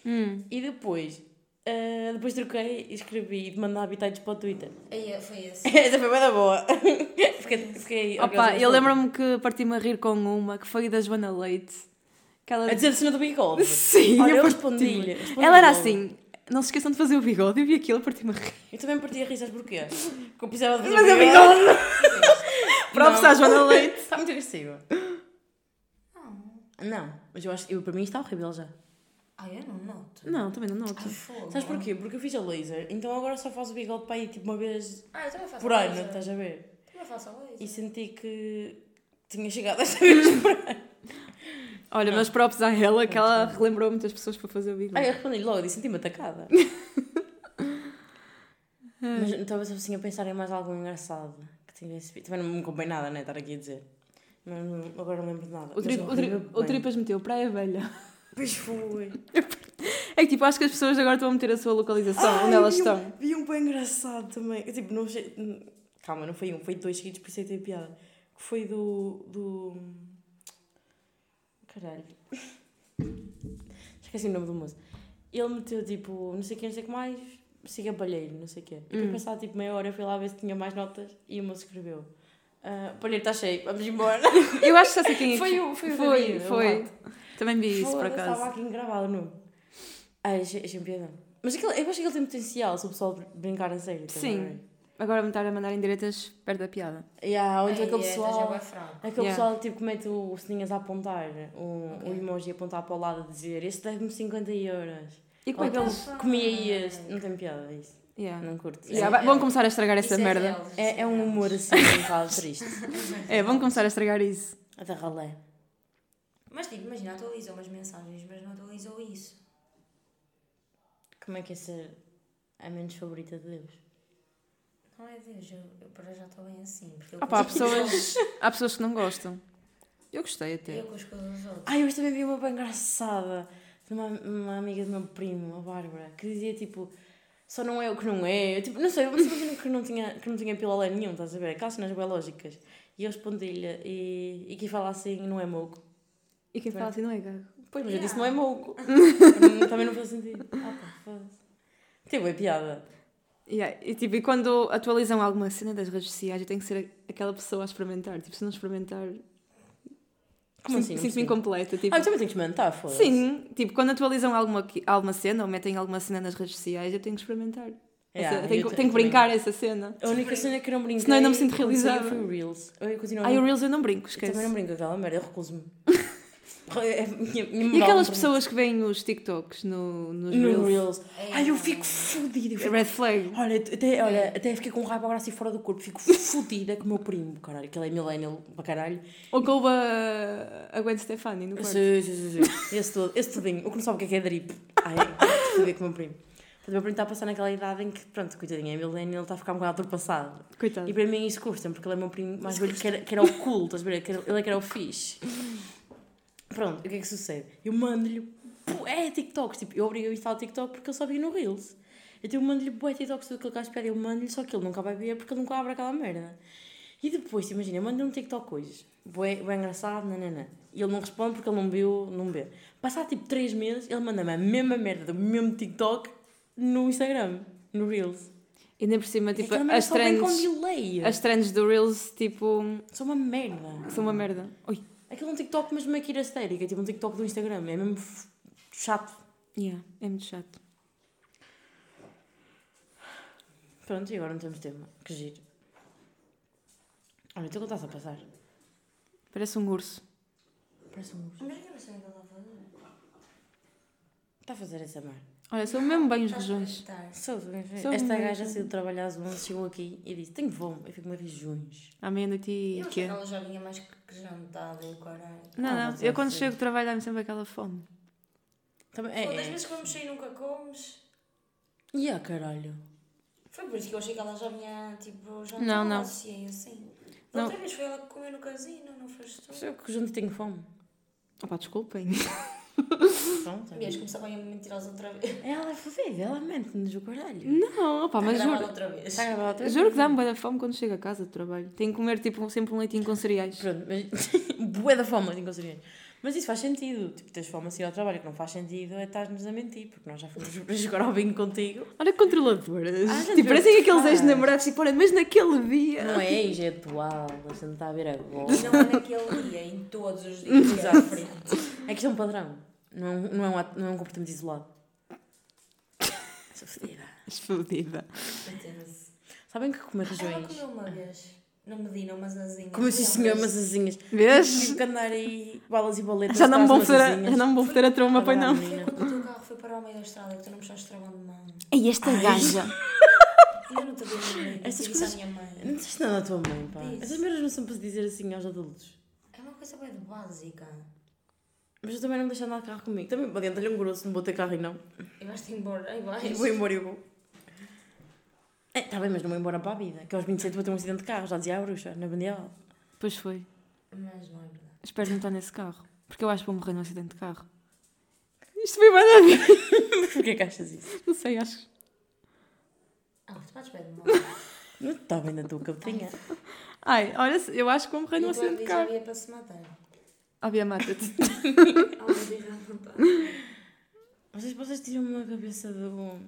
Hum. E depois, ah, depois troquei e escrevi de mandar habitats para o Twitter. Aí foi esse. Essa foi bem da boa. fiquei, fiquei Opa, eu lembro-me que parti-me a rir com uma que foi da Joana Leite. Que ela... A dizer a cena do bigode. Sim, Olha, eu parti-me. respondi-lhe. respondi Ela era assim, não se esqueçam de fazer o bigode. Eu vi aquilo, parti-me a rir. Eu também parti a rir, sabes porquê? Porque eu precisava de fazer Mas o é bigode. Props à Joana Leite. Está muito agressivo. Não, mas eu acho eu, para mim está horrível já. Ai, eu não noto. Não, também não noto. Ai. Sabes porquê? Porque eu fiz a laser, então agora só faço o bigode para ir tipo uma vez Ah, por a ano, laser. estás a ver? Também faço a laser. E senti que tinha chegado esta vez por ano. Olha, meus props à ela, que ela relembrou muitas pessoas para fazer o bigode. Ai, eu respondi logo, disse senti-me atacada. mas talvez assim a pensar em mais algo engraçado que tivesse visto. Também não me convém nada, né? Estar aqui a dizer. Mas não- agora não lembro de nada. O, tri o, tri o. Tripas meteu Praia Velha. Pois foi. É que tipo, acho que as pessoas agora estão a meter a sua localização, Ai, onde elas vi um- estão. Vi um bem engraçado também. Eu, tipo, não achei... Calma, não foi um, foi dois seguidos, por isso é que teve piada. Que foi do. do. Caralho. Esqueci o nome do moço. Ele meteu tipo, não sei o que, não sei o que mais, siga palheiro, não sei o quê. E depois Hum. passado tipo meia hora eu fui lá ver se tinha mais notas e o moço escreveu. Ah, palheiro está cheio, vamos embora. Eu acho que já sei quem é que Foi o- foi o Foi, David, o foi. Também vi isso, por Foda-se, Estava acaso. aqui gravado, não? Ai, achei, achei um piadão. Mas aquilo, eu acho que ele tem potencial se o pessoal brincar a sério. Sim. Agora me estar a mandar indiretas perto da piada. Yeah, ou então aquele é, pessoal. já vai fraco. Aquele Yeah. pessoal tipo, que mete o sininhas a apontar, um, Ok. um emoji a apontar para o lado a dizer este deve-me 50 euros. E como é que Ou eles. Comia este. Não tem piada isso. Yeah. Não curto. Yeah, É- vão começar a estragar essa é merda. É, é um humor assim um bocado triste. É, vão começar a estragar isso. Até ralé. Mas tipo, imagina, atualizou umas mensagens, mas não atualizou isso. Como é que é ser a menos favorita de Deus? Não é Deus, eu, eu para já estou bem assim. Porque eu Opa, há pessoas, há pessoas que não gostam. Eu gostei até. Eu com as coisas dos outros. Ai, hoje também vi uma bem engraçada de uma, uma amiga do meu primo, a Bárbara, que dizia tipo. Só não é o que não é. Eu, tipo, não sei, eu imagino que não tinha, que não tinha pilalé nenhum, estás a ver? Aquelas cenas bem lógicas. E eu respondi-lhe, e, e quem fala assim não é moco. E quem fala assim não é gago. Pois, mas eu Yeah. disse não é moco. Não- Também não faz sentido. Ah, pá, foda-se. Teve bem piada. Yeah, E, tipo, e quando atualizam alguma cena das redes sociais, eu tenho que ser aquela pessoa a experimentar. Tipo, se não experimentar, Como assim? sinto-me incompleta. Tipo, Ah, eu também tenho que experimentar, foda-se. sim, tipo, quando atualizam alguma, alguma cena ou metem alguma cena nas redes sociais, eu tenho que experimentar. Yeah, Essa- eu tenho, tenho que também. brincar essa cena. A única cena que eu não brinquei. Senão eu não me sinto realizada. Foi o Reels. Eu continuo a Ai, não- o Reels eu não brinco, eu esquece. também não brinco aquela merda, eu recuso-me. É a minha, minha E aquelas pessoas que veem os TikToks no, nos. No Reels? Reels. Ai, eu fico fodida. eu fico- Red flag. Olha, até, olha, até fiquei com raiva agora assim fora do corpo. Fico fodida com o meu primo, caralho. Que ele é millennial para caralho. Ou com a, a Gwen Stefani no quarto. Sim, sim, sim, sim. Esse, todo, esse tudinho. O que não sabe o que é que é drip. Ai, fodida com o meu primo. Portanto, o meu primo está a passar naquela idade em que, pronto, coitadinho, é millennial, ele está a ficar um bocado ultrapassado. Coitado. E para mim isso custa porque ele é meu primo mais velho que era, que era o cool, estás a ver? Ele é que era o fixe. Pronto, o que é que sucede? Eu mando-lhe é TikToks, tipo, eu obrigo a instalar TikTok porque ele só via no Reels. Então eu mando-lhe bué TikToks aquilo que gajo pede, eu mando-lhe, só que ele nunca vai ver porque ele nunca abre aquela merda. E depois, imagina, eu mando-lhe um TikTok hoje, bué, bué engraçado, nanana. E ele não responde porque ele não viu, não vê. Passar tipo 3 meses, ele manda-me a mesma merda do mesmo TikTok no Instagram, no Reels. E nem por cima, É tipo, merda as trends, as trends do Reels, tipo, São uma merda. são uma merda. Ui. Aquilo é um TikTok, mas meio que ir histérica, tipo um TikTok do Instagram. É mesmo chato. Yeah, é muito chato. Pronto, e agora não temos tema. Que giro. Olha, então o que estás a passar? Parece um urso. Parece um urso. Mas eu não sei o que ele está a fazer. Está a fazer essa merda. Olha, são mesmo bem os rojões. Sou, Sou Esta mesmo. gaja saiu de trabalhar às 11, chegou aqui e disse: Tenho fome. Eu fico meio junhos. À meia-noite e Eu o achei quê? que ela já vinha mais que jantada e o caralho. Não, Ah, não. mas Eu é quando assim. chego do trabalho dá-me sempre aquela fome. Também, Pô, das é, é. vezes que vamos sair nunca comes. E a caralho? Foi por isso que eu achei que ela já vinha, tipo, jantada. Não, não. Associei assim. Não. Da outra vez foi ela que comeu no casino, não foste tu? Eu que junto tenho fome. Opa, desculpem. Pronto. Vias começava a ir mentirosa outra vez. Ela é fodida, ela mente-nos o caralho. Não, opa, mas juro. outra vez. Gravar outra vez? Juro que dá-me boa fome quando chego a casa do trabalho. Tenho que comer tipo, sempre um leitinho com cereais. Pronto, mas. Bué da fome, assim conseguir. Mas isso faz sentido. Tipo, tens fome assim ao trabalho. O que não faz sentido é estás-nos a mentir, porque nós já fomos para jogar ao bingo contigo. Olha que controladoras. Ah, tipo, parecem aqueles ex-namorados, tipo, olha, mas naquele dia. Não é ex, é atual. A gente está a ver agora. Não é naquele dia, em todos os dias. À frente. É que isto é um padrão. Não é um, não é um, ato- não é um comportamento isolado. Sou fodida. Fodida. Sabem que comer regiões. uma vez. Não me di, umas asinhas. Como sim, senhor, umas asinhas. Vês? Tive que andar aí balas e boletas. Já não, me vão foder a, a troma, pois não. Foi quando o teu carro foi para o meio da estrada que tu não me echaste travando de mão. E esta gaja. E eu não te vi Essas Essas coisas- coisas. à minha mãe. Não disseste nada à tua mãe, pá. Diz. Essas merdas não são para se dizer assim aos adultos. É uma coisa bem básica. Mas eu também não me deixo andar de carro comigo. Também adianta-lhe um grosso, não vou ter carro e não. E vais-te embora. Aí vais. Vou embora e eu vou. É, tá bem, mas não vou embora para a vida. Que aos 27 vou ter um acidente de carro, já dizia a bruxa, na bandeira. Pois foi. Mas não é verdade. Espero não estar nesse carro. Porque eu acho que vou morrer num acidente de carro. Isto foi mais a ver. Porquê que achas isso? Não sei, acho. Ah, tu bates bem. Não está bem na tua cabecinha. Ai, olha, eu acho que vou morrer num acidente de carro. havia para se matar. Bia, mata-te. Diz à vontade. Vocês, vocês tiram uma cabeça do,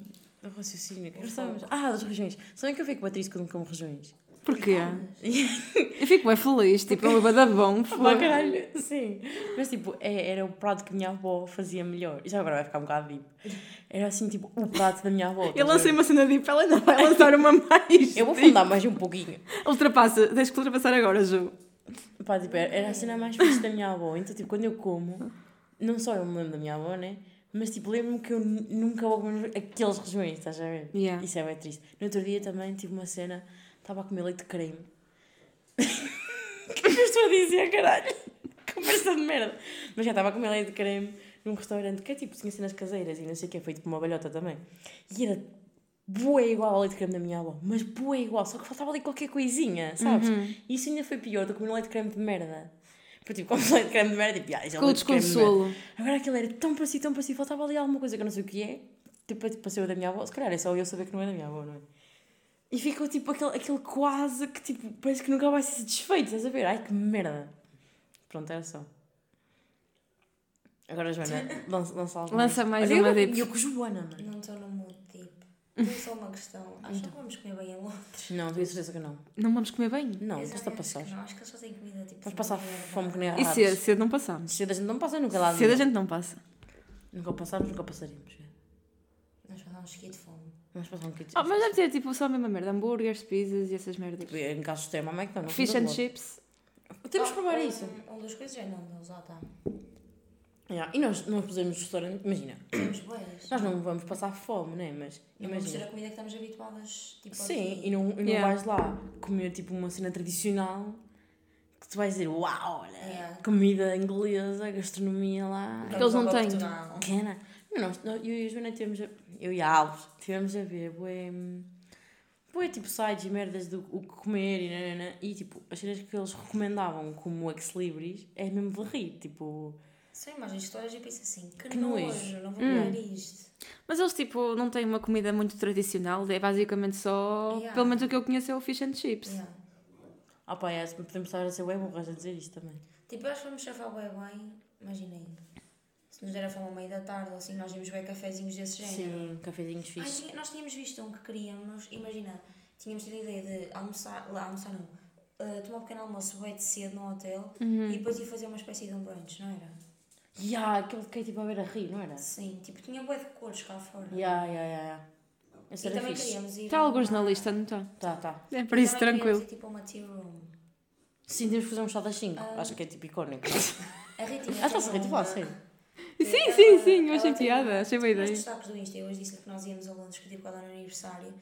do raciocínio. que estávamos- Ah, das regiões. Sabem que eu fico triste quando como regiões? Porquê? Eu fico bem feliz, tipo, é uma bada bom. Pá, caralho, sim. Mas tipo, é- era o prato que a minha avó fazia melhor. Isso agora vai ficar um bocado deep. Era assim, tipo, o prato da minha avó. Eu estás a lancei uma cena de ela ainda vai lançar uma mais. Eu vou fundar mais um pouquinho. Ultrapassa, tens que ultrapassar agora, Ju. Pá, tipo, era era a cena mais fixe da minha avó. Então, tipo, quando eu como, não só eu me lembro da minha avó, né? Mas, tipo, lembro-me que eu nu- nunca vou comer aqueles regiões, estás a ver? Yeah. Isso é bem triste. No outro dia também tive uma cena, estava a comer leite de creme. Que é eu estou a dizer, caralho? Conversa de merda. Mas já estava a comer leite de creme num restaurante que é tipo, tinha cenas caseiras e não sei o que, feito com uma balhota também. E era bué igual ao leite de creme da minha avó, mas bué igual, só que faltava ali qualquer coisinha, sabes? Uhum. E isso ainda foi pior do que comer leite de creme de merda. Porque tipo, como de creme de merda, tipo, ah, isso é Com o leite de creme de merda. desconsolo. Agora aquilo era tão parecido, tão parecido, faltava ali alguma coisa que eu não sei o que é. Tipo, tipo ser da minha avó. Se calhar é só eu saber que não é da minha avó, não é? E ficou tipo aquele, aquele quase que tipo, parece que nunca vai ser satisfeito, estás a ver? Ai que merda. Pronto, era só. Agora, Joana, lança, lança algo Lança mais Olha, uma eu, dip. E eu com Joana, mano. Não estou no. Tem só uma questão. Acho que vamos comer bem em Londres. Não, tenho certeza que não. Não vamos comer bem? Não, Eu a acho passar. Não, acho que eles só têm comida tipo. Vamos passar fome que nem E ratos. cedo, cedo não passamos. Cedo a gente não passa nunca lá. Cedo a gente não passa. Nunca passamos, nunca passaremos. Nós vamos dar um esqui de fome. Vamos passar um bocadinho. Oh, mas deve ter tipo só a mesma merda. Hambúrgueres, pizzas e essas merdas. Em caso de extremo, a McDonald's. Fish não and vou. chips. Temos que provar isso. Um dos coisas é não, não, já está. Yeah, E nós não pusemos restaurante, imagina, Temos boas. nós não vamos passar fome, né? Mas Não vamos ter imagina. a comida que estamos habituadas. Tipo, Sim, e não, e não Yeah. vais lá comer tipo uma cena tradicional que tu vais dizer, uau, olha, Yeah. comida inglesa, gastronomia lá. Vamos eles não têm. Não, nós, nós- eu e a Joana tivemos a, eu e a Alves tivemos a ver, bué, bué tipo sites e merdas do o que comer e nanana, e tipo, as cenas que eles recomendavam como ex-libris é mesmo de rir, tipo, São imagens que tu olhas e pensas assim, que, Que nojo, nojo. não vou Hum. comer isto. Mas eles, tipo, não têm uma comida muito tradicional. É basicamente só... Yeah. Pelo menos o que eu conheço é o fish and chips. Yeah. ah pá, é, podemos estar a ser bem burras a dizer isto também. Tipo, eu acho que vamos chafar bem bem, imaginem. Se nos der a fome ao meio da tarde ou assim, nós íamos ver cafezinhos desse género. Sim, cafezinhos fixos. nós tínhamos visto um que queríamos, imagina, tínhamos tido a ideia de almoçar, lá almoçar não, uh, tomar um pequeno almoço bem de cedo no hotel Uhum. e depois ir fazer uma espécie de um brunch, não era? Ya, yeah, aquele que é tipo a ver a rir, não era? Sim, tipo, tinha bué de cores cá fora. Ya, ya, ya, ya. Esse E era também fixe. queríamos ir. Está a alguns na lista, não está? Tá, tá. É por isso, também queríamos tranquilo. ir, tipo, a uma tea room. Sim, temos que fazer um chá das 5. Ah. Acho que é tipo icónico. A Ritinha. Ah, está-se a rir. Sim, ela- sim, sim. Eu achei piada. Achei boa Nos ideia. destaques do Insta, eu hoje disse que nós íamos a Londres, que tipo, ela no aniversário.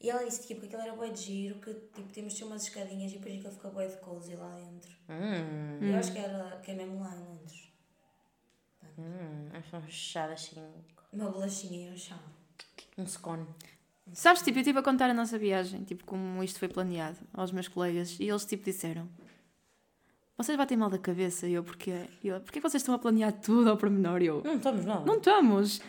E ela disse tipo, que aquilo era bué de giro, que tipo, temos de ter umas escadinhas e depois aquilo fica bué de cozy lá dentro. Hum, E eu acho que, era, que é mesmo lá em Londres. Hum. Acho é um chá 5. Uma bolachinha e um chá. Um scone. Sabes, tipo, eu estive a contar a nossa viagem, tipo, como isto foi planeado aos meus colegas, e eles, tipo, disseram: Vocês batem mal da cabeça? E eu, porquê? E ela, porquê vocês estão a planear tudo ao pormenor? E eu, Não estamos nada. não estamos.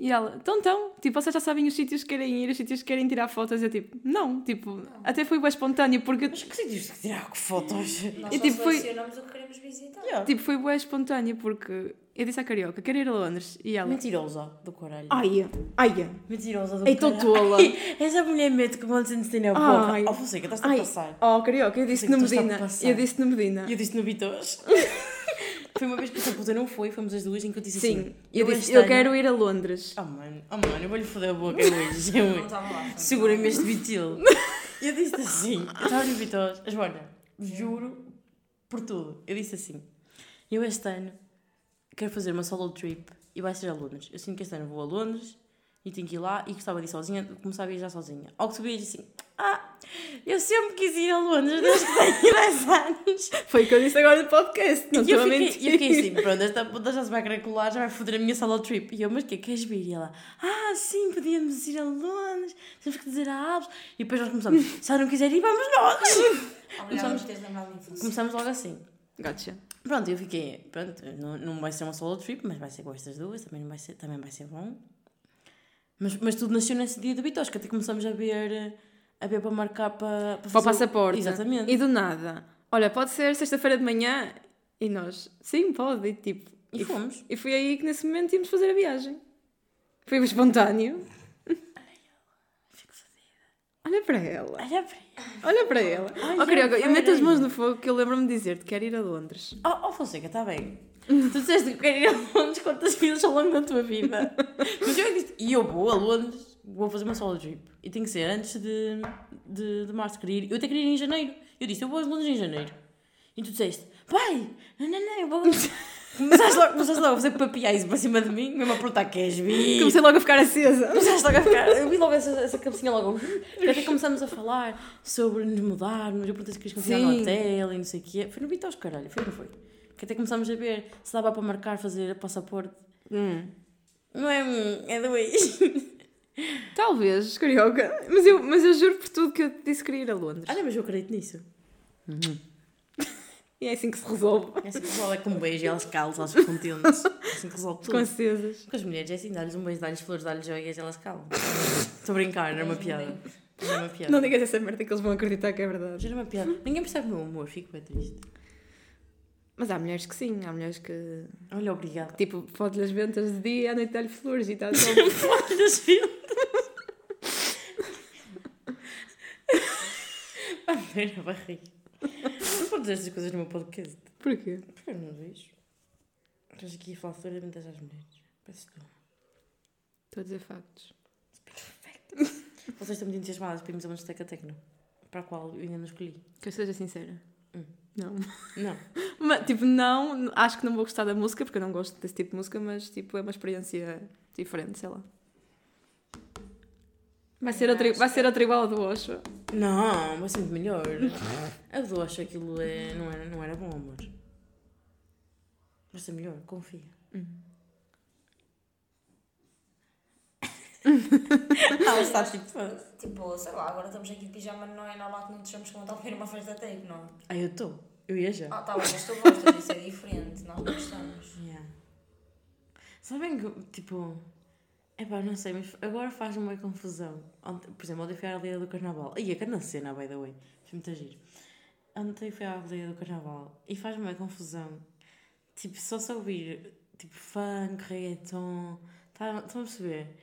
E ela, então, então, tipo, vocês já sabem os sítios que querem ir, os sítios que querem tirar fotos. Eu, tipo, não, tipo, até foi bem espontâneo, porque, Mas que sítios que tirar fotos? Nós E, só tipo, foi- o que queremos visitar. Yeah. tipo, foi bem espontâneo, porque eu disse à Carioca, quero ir a Londres. E ela, Mentirosa do caralho. ai, ai, Mentirosa do Ei, tô caralho. tola. Essa mulher mete com onde se tem na boca. Ai. Oh, Fonseca, estás a passar. oh, Carioca, eu disse que no Medina, eu disse no Medina. Eu disse no Vitos. foi uma vez que essa puta não foi, fomos as duas em que eu disse Sim, assim. eu disse, este eu ano- quero ir a Londres. Oh mano, oh mano, eu vou-lhe foder a boca hoje. eu. Segura-me este vitil. E eu disse assim, eu estava no Vitos, Joana, juro por tudo. Eu disse assim, eu este ano quero fazer uma solo trip e vai ser a Londres. Eu sinto que este ano vou a Londres e tenho que ir lá e gostava de ir sozinha, começar a viajar sozinha. Ao que tu vias assim, ah, eu sempre quis ir a Londres desde que tenho 10 anos. Foi o que eu disse agora no podcast, não E eu fiquei, eu fiquei assim, pronto, esta puta já se vai querer colar, já vai foder a minha solo trip. E eu, mas o que queres vir? E ela, ah, sim, podíamos ir a Londres, temos que dizer a Alves. E depois nós começamos, se ela não quiser ir, vamos nós. Começamos-. Começamos logo assim. Gotcha. Pronto, eu fiquei, pronto, não, não vai ser uma solo trip, mas vai ser com estas duas, também, não vai, ser, também vai ser bom. Mas, mas tudo nasceu nesse dia do Bitosca, até começamos a ver, a ver para marcar para, para, Para o passaporte. Exatamente. E do nada. Olha, pode ser sexta-feira de manhã. E nós, sim, pode. E, tipo, E fomos. e foi aí que nesse momento íamos fazer a viagem. Foi espontâneo. Fico fodida. Olha para ela. Olha para aí. Olha para ela. Ai, oh, Carioca, eu meto as mãos no fogo que eu lembro-me de dizer-te que quero ir a Londres. Oh, oh Fonseca, está bem. Tu disseste que quero ir a Londres quantas vezes ao longo da tua vida. Mas eu é disse, e eu vou a Londres, vou fazer uma solo trip. E tem que ser antes de, de, de março. Queria ir, eu até queria ir em janeiro. Eu disse, eu vou a Londres em janeiro. E tu disseste, pai, não, não, não, eu vou. Começaste logo, começaste logo a fazer papiais para cima de mim, mesmo a perguntar, queres vir? Comecei logo a ficar acesa. Começaste logo a ficar. Eu vi logo essa, essa cabecinha logo. Até começamos a falar sobre nos mudarmos. Eu perguntei se querias continuar no Sim. hotel e não sei o quê. Foi no Vitos, caralho. Foi ou não foi? Que até começámos a ver se dava para marcar, fazer passaporte. Hum. Não é um, é dois. Talvez, Carioca. Mas eu, mas eu juro por tudo que eu disse que queria ir a Londres. Olha, mas eu acredito nisso. E é assim que se resolve. É assim que resolve, é com um beijo e elas calam, elas ficam contentes. É assim que resolve Com tudo. acesas. Com as mulheres é assim, dá-lhes um beijo, dá-lhes flores, dá-lhes joias e elas calam. Estou a brincar, não é uma piada. Não é uma piada. Não digas essa merda que eles vão acreditar que é verdade. Juro, é uma piada. Ninguém percebe o meu humor, fico bem triste. Mas há mulheres que sim, há mulheres que. Olha, obrigada. Tipo, fode-lhe as ventas de dia, à noite dá-lhe flores e está tudo. Olha as filhas. A ver a barriga. Não podes dizer estas coisas no meu podcast. Porquê? Porque eu não vejo. Estás aqui a falar fluidamente às mulheres. Peço tu. Estou a dizer factos. Vocês estão muito entusiasmadas para irmos a uma discoteca tecno. Para a qual eu ainda não escolhi. Que eu seja sincera. Hum. Não. Não. Mas, tipo, não, acho que não vou gostar da música, porque eu não gosto desse tipo de música, mas, tipo, é uma experiência diferente, sei lá. Vai ser, a, tri- vai ser a tribal do Osho. Não, vai ser muito melhor. A do acho aquilo é, não, era, não era bom, amor. Vai ser melhor, confia. Ela está tipo. Tipo, sei lá, agora estamos aqui de pijama, não é normal que não estejamos com ver uma festa tape, não? Ah, eu estou. Eu ia já. Ah, tá bem, mas tu gostas, isso é diferente, nós não gostamos. Yeah. Sabem que, tipo. Epá, não sei, mas agora faz-me uma confusão. Ontem, por exemplo, ontem fui à aldeia do carnaval. Ia, que na cena, by the way. Foi muito giro. Ontem fui à aldeia do carnaval e faz-me uma confusão. Tipo, só se ouvir, tipo, funk, reggaeton. Tá, estão a perceber?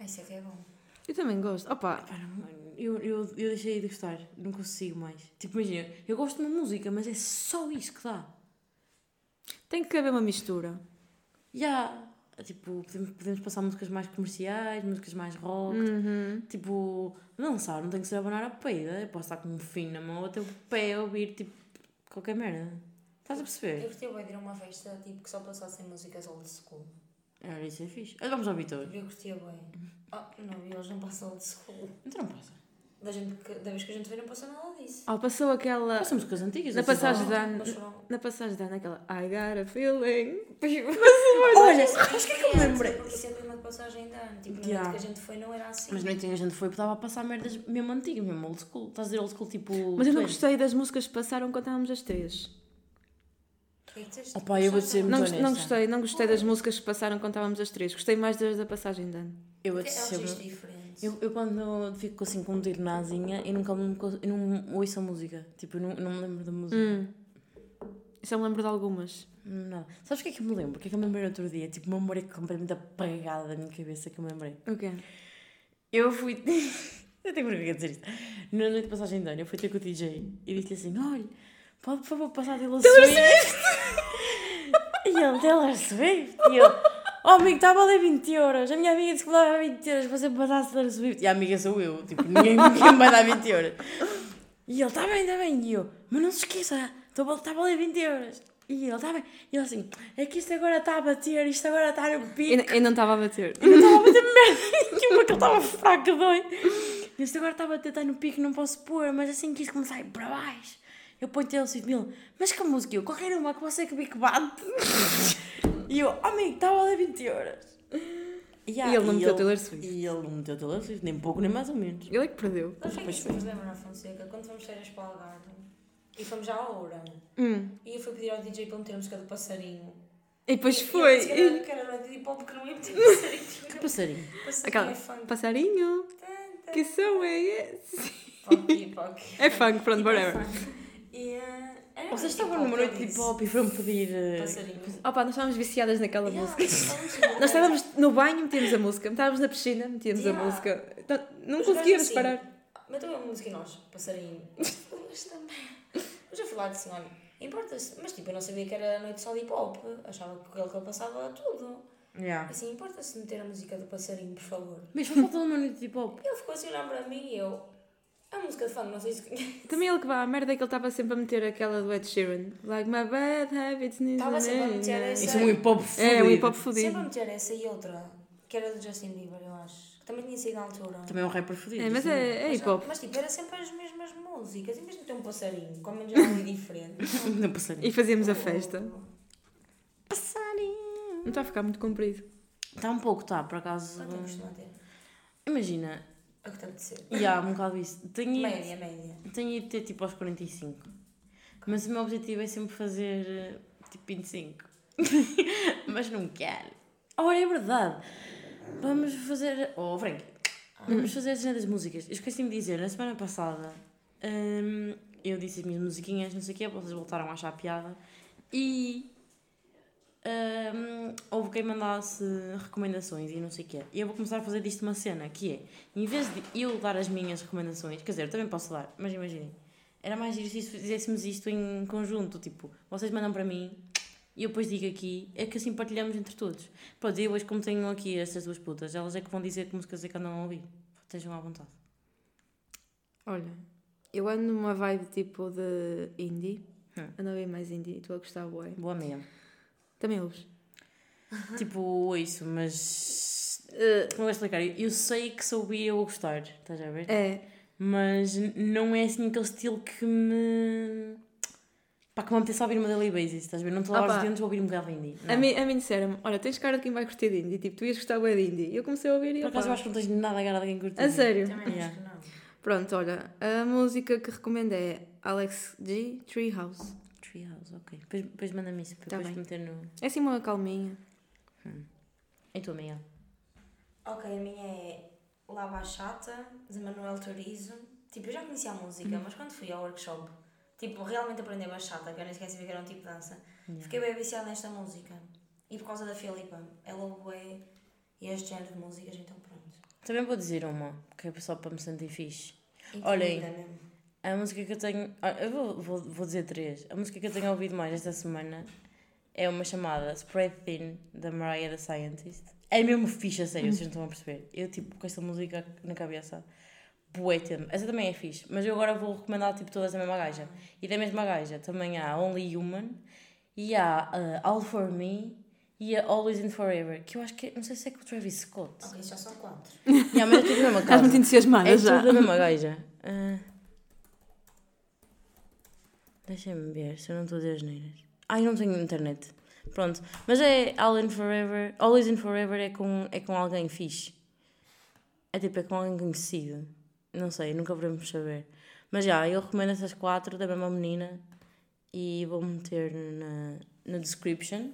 Isso é que é bom. Eu também gosto. Opa, Pá, não, eu, eu, eu deixei de gostar. Não consigo mais. Tipo, imagina, eu gosto de uma música, mas é só isso que dá. tem que haver uma mistura. Já. Tipo, podemos, podemos passar músicas mais comerciais, músicas mais rock. Uhum. Tipo, dançar, não tem que ser abanar a peida. Eu posso estar com um fim na mão até o pé a ouvir, tipo, qualquer merda. Estás a Eu perceber? curti bem de ir a uma festa tipo, que só passassem músicas old school. Era isso, é fixe. Olha, vamos ao Vitor. Eu curtia bem. Ah, não, e eles não passam old school. Então não passa. Da, gente que, da vez que a gente veio não passou nada disso. Oh, passou aquela. Passamos músicas antigas. Na passagem Mas foram- Na passagem da Ana, aquela I got a feeling. Olha, Mas que é que eu me lembrei? Porque isso é de passagem de ano. Tipo, na Yeah. noite que a gente foi não era assim. Mas não é que a gente foi, estava a passar merdas mesmo antigas, mesmo old school. Estás a dizer old school tipo. Mas eu não 20. gostei das músicas que passaram quando estávamos as três. É? Opa, eu vou Não, muito não honesta. gostei, não gostei das músicas que passaram quando estávamos as três. Gostei mais das da passagem de ano. Eu vou É Eu, eu quando fico assim com um tiro na asinha, eu nunca eu não ouço a música. Tipo, eu não, eu não me lembro da música. Hum. Eu me lembro de algumas. Nada. Sabes o que é que eu me lembro? O que é que eu me lembrei outro dia? Tipo, uma memória completamente apagada da minha cabeça que eu me lembrei. O quê? Eu fui. eu tenho vergonha de dizer isto. Na noite de passagem de ano, eu fui ter com o DJ e disse-lhe assim: olha, pode por favor passar Taylor Swift? e ele, Taylor Swift? E eu, oh amigo, estava a ler 20 euros. A minha amiga disse que me dava 20 euros para você passar Taylor Swift. E a amiga sou eu, tipo, ninguém, ninguém me vai dar 20 euros. E ele, está bem, está bem. E eu, mas não se esqueça, estou a- estava a ler 20 euros. E ele, está bem. E ele assim, é que isto agora está a bater, isto agora está no pico. Eu, eu não estava a bater. Eu não estava a bater merda nenhuma, que ele estava fraco, dói. E isto agora estava a tentar no pico, não posso pôr, mas assim que isto começar a ir para baixo, eu ponho Taylor Swift mil. Mas que música? Eu, qualquer uma que você que bate. E eu, amigo, estava a ler 20 euros. E ele não meteu Taylor Swift. E ele não meteu Taylor Swift, nem pouco, nem mais ou menos. Ele é que perdeu. Mas foi Pois que foi. nos lembra na Fonseca, quando fomos férias para o Algarve e fomos já à hora. Hum. E eu fui pedir ao DJ para meter a música do passarinho. E depois E foi. ele disse que era- que hip hop que não ia meter passarinho. Que passarinho. Passarinho Aquela. é funk. Passarinho. Que som é esse? Pop, pop. É funk, pronto, whatever. E, eh, era Vocês estavam numa ele noite de hip hop e foram pedir. eh, Passarinho. Opa, nós estávamos viciadas naquela Yeah, música. Nós estávamos no banho, metíamos a música. Estávamos na piscina, metíamos Yeah. a música. Não, não Mas conseguíamos assim, parar. Meteu a música e nós, passarinho. Mas também. Mas lá e disse: olha, importa-se. Mas tipo, eu não sabia que era noite só de hip hop. Achava que aquele que ele passava tudo. Yeah. Assim, importa-se meter a música do passarinho, por favor. Mas foi falta uma noite de hip hop. Ele ficou assim a olhar para mim e eu. É uma música de funk, não sei se. Também ele que vai, a merda é que ele estava sempre a meter aquela do Ed Sheeran. Like my bad habits. Estava sempre a meter essa. Isso é um hip hop fudido. É, um hip hop Sempre a fodido. meter essa e outra, que era do Justin Bieber, eu acho. Que também tinha sido na altura. Também é um rapper fudido. É, mas isso é, é Mas, hip hop. mas tipo, era sempre as mesmas músicas. Em vez de ter um passarinho, como já ali diferente. Não passarinho. E fazíamos a festa. Passarinho. Não está a ficar muito comprido. Está um pouco, está, por acaso. Quanto tempo costuma ter? Imagina, A que te apetecer. e há um bocado isso. Tenho ido, Média, média. tenho ido ter tipo aos 45. Mas o meu objetivo é sempre fazer eh, tipo 25. Mas não quero. Ora, é verdade. Vamos fazer. Oh, Frank. Vamos fazer a cena das músicas. Eu esqueci-me de dizer, na semana passada hum, eu disse as minhas musiquinhas, não sei o quê, vocês voltaram a achar piada. E hum, houve quem mandasse recomendações e não sei o quê. E eu vou começar a fazer disto uma cena, que é, em vez de eu dar as minhas recomendações, quer dizer, eu também posso dar, mas imaginem, era mais giro se fizéssemos isto em conjunto, tipo, vocês mandam para mim e eu depois digo aqui, é que assim partilhamos entre todos. Pronto, e hoje como tenho aqui estas duas putas, elas é que vão dizer que músicas é que andam a ouvir. Estejam à vontade. Olha, eu ando numa vibe tipo de indie. Hum. Ando a ouvir mais indie e tu a gostar, bué. Boa mesmo. Também ouves? Tipo, isso, mas. eh, como vou explicar? Eu- sei que se ouvir eu vou gostar, estás a ver? É. Mas não é assim aquele estilo que me. pá, que me apetece a ouvir uma daily basis, estás a ver? Não estou a Ah, lavar os pá. dentes, vou ouvir um bocado de indie. A Não. mim, a mim disseram-me, olha, tens cara de quem vai curtir de indie. Tipo, tu ias gostar bué de indie. E eu comecei a ouvir e Por acaso eu acho que não tens nada a cara de quem curte. A indie. sério? Também Yeah. que não. Pronto, olha, a música que recomendo é Alex G, Treehouse. Treehouse, ok. Depois, depois manda-me isso, para Tá depois bem. meter no. É assim uma calminha. Em tua amiga. Ok, a minha é La Bachata, de Manuel Torizo. Tipo, eu já conhecia a música, Uhum. mas quando fui ao workshop, tipo, realmente aprender bachata, que eu nem sabia que era um tipo de dança, Yeah. fiquei bem viciada nesta música. E por causa da Filipa, ela ouve bem este género de músicas, então pronto. Também vou dizer uma, que é só para me sentir fixe. Incluída Olhem. A música que eu tenho. ah, Eu vou, vou, vou dizer três. A música que eu tenho ouvido mais esta semana é uma chamada Spread Thin, da Mariah the Scientist. É mesmo fixe, a sério, vocês não estão a perceber. Eu, tipo, com esta música na cabeça, tempo. Essa também é fixe, mas eu agora vou recomendar, tipo, todas da mesma gaja. E da mesma gaja também há Only Human, e há ah, All For Me, e a Always and Forever, que eu acho que, é- não sei se é com o Travis Scott. Ok, já são quatro. Yeah, mas é tudo da mesma Estás casa. muito entusiasmada É já. tudo da mesma gaja. Ah. Deixa-me ver se eu não estou a dizer as neiras. Ai, não tenho internet. Pronto. Mas é All in Forever. Always in Forever é com, é com alguém fixe. É tipo, é com alguém conhecido. Não sei, nunca veremos saber. Mas já, eu recomendo essas quatro da mesma menina. E vou meter na, na description.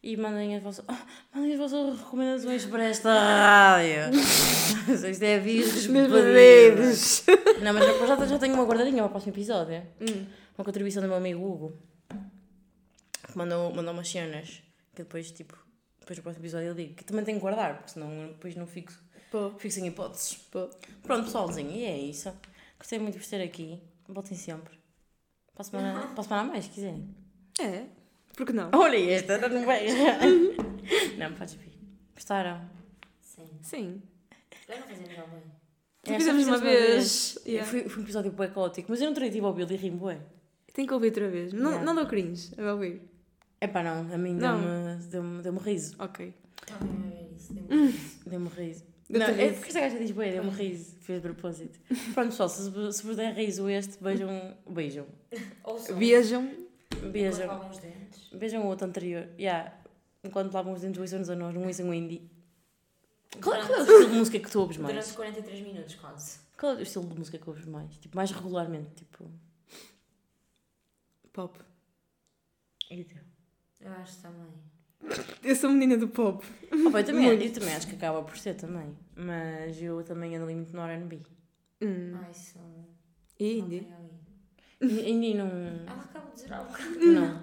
E mandem as vossas, oh, mandem as vossas recomendações para esta rádio. Isto é avisos Meus pedidos. Não, mas já, já tenho uma guardadinha para o próximo episódio. Hum. Uma contribuição do meu amigo Hugo. Que mandou, mandou umas cenas. Que depois, tipo, depois no próximo episódio eu digo. Que também tenho que guardar, porque senão depois não fico, Pô, fico sem hipóteses. pô. Pronto, pessoalzinho, e é isso. Gostei muito de vos ter aqui. Voltem sempre. Para a semana, para a semana a mais, se quiserem. É. Por que não? Olha esta, não vejo. não, podes vir. Gostaram? Sim. Sim. Eu não nada bem. É, Fizemos uma vez. É, Yeah. Foi, foi um episódio bué caótico, mas eu não teria tido e rimo bué. Tenho que ouvir outra vez. Não, Yeah. não dou cringe a ouvir. Epá, não, a mim deu-me deu deu riso. Ok. Deu-me riso. Deu-te Não, é porque esta gaja diz bué, deu-me riso. Fez de propósito. Pronto, pessoal, se, se vos der riso este, beijam. Beijam. Beijam. dentes. Beijam o outro anterior. Yeah. Enquanto lavam os dentes, ouçam-nos a nós, não ouçam o indie. Qual, qual é o estilo de música que tu ouves mais? Durante 43 minutos, quase. Qual é o estilo de música que ouves mais? Tipo, mais regularmente, tipo... Pop. E o teu? Eu acho também. Eu sou menina do pop. Opa, eu, também, eu também acho que acaba por ser também. Mas eu também ando ali muito no R&B. Hum. Ai, isso. E indie? E- Indie não... Ela acabou de dizer bocado. Não.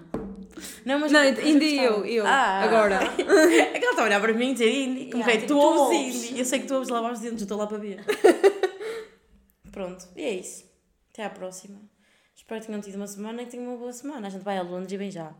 Não, mas... Não, indie gostava. eu, eu. Ah. Agora. É que ela está a olhar para mim e dizer indie. Como Yeah, que é? Tu ouves ouves. indie. Eu sei que tu ouves lavar os dentes, eu estou lá para ver. Pronto, e é isso. Até à próxima. Espero que tenham tido uma semana e que tenham uma boa semana. A gente vai a Londres e bem já.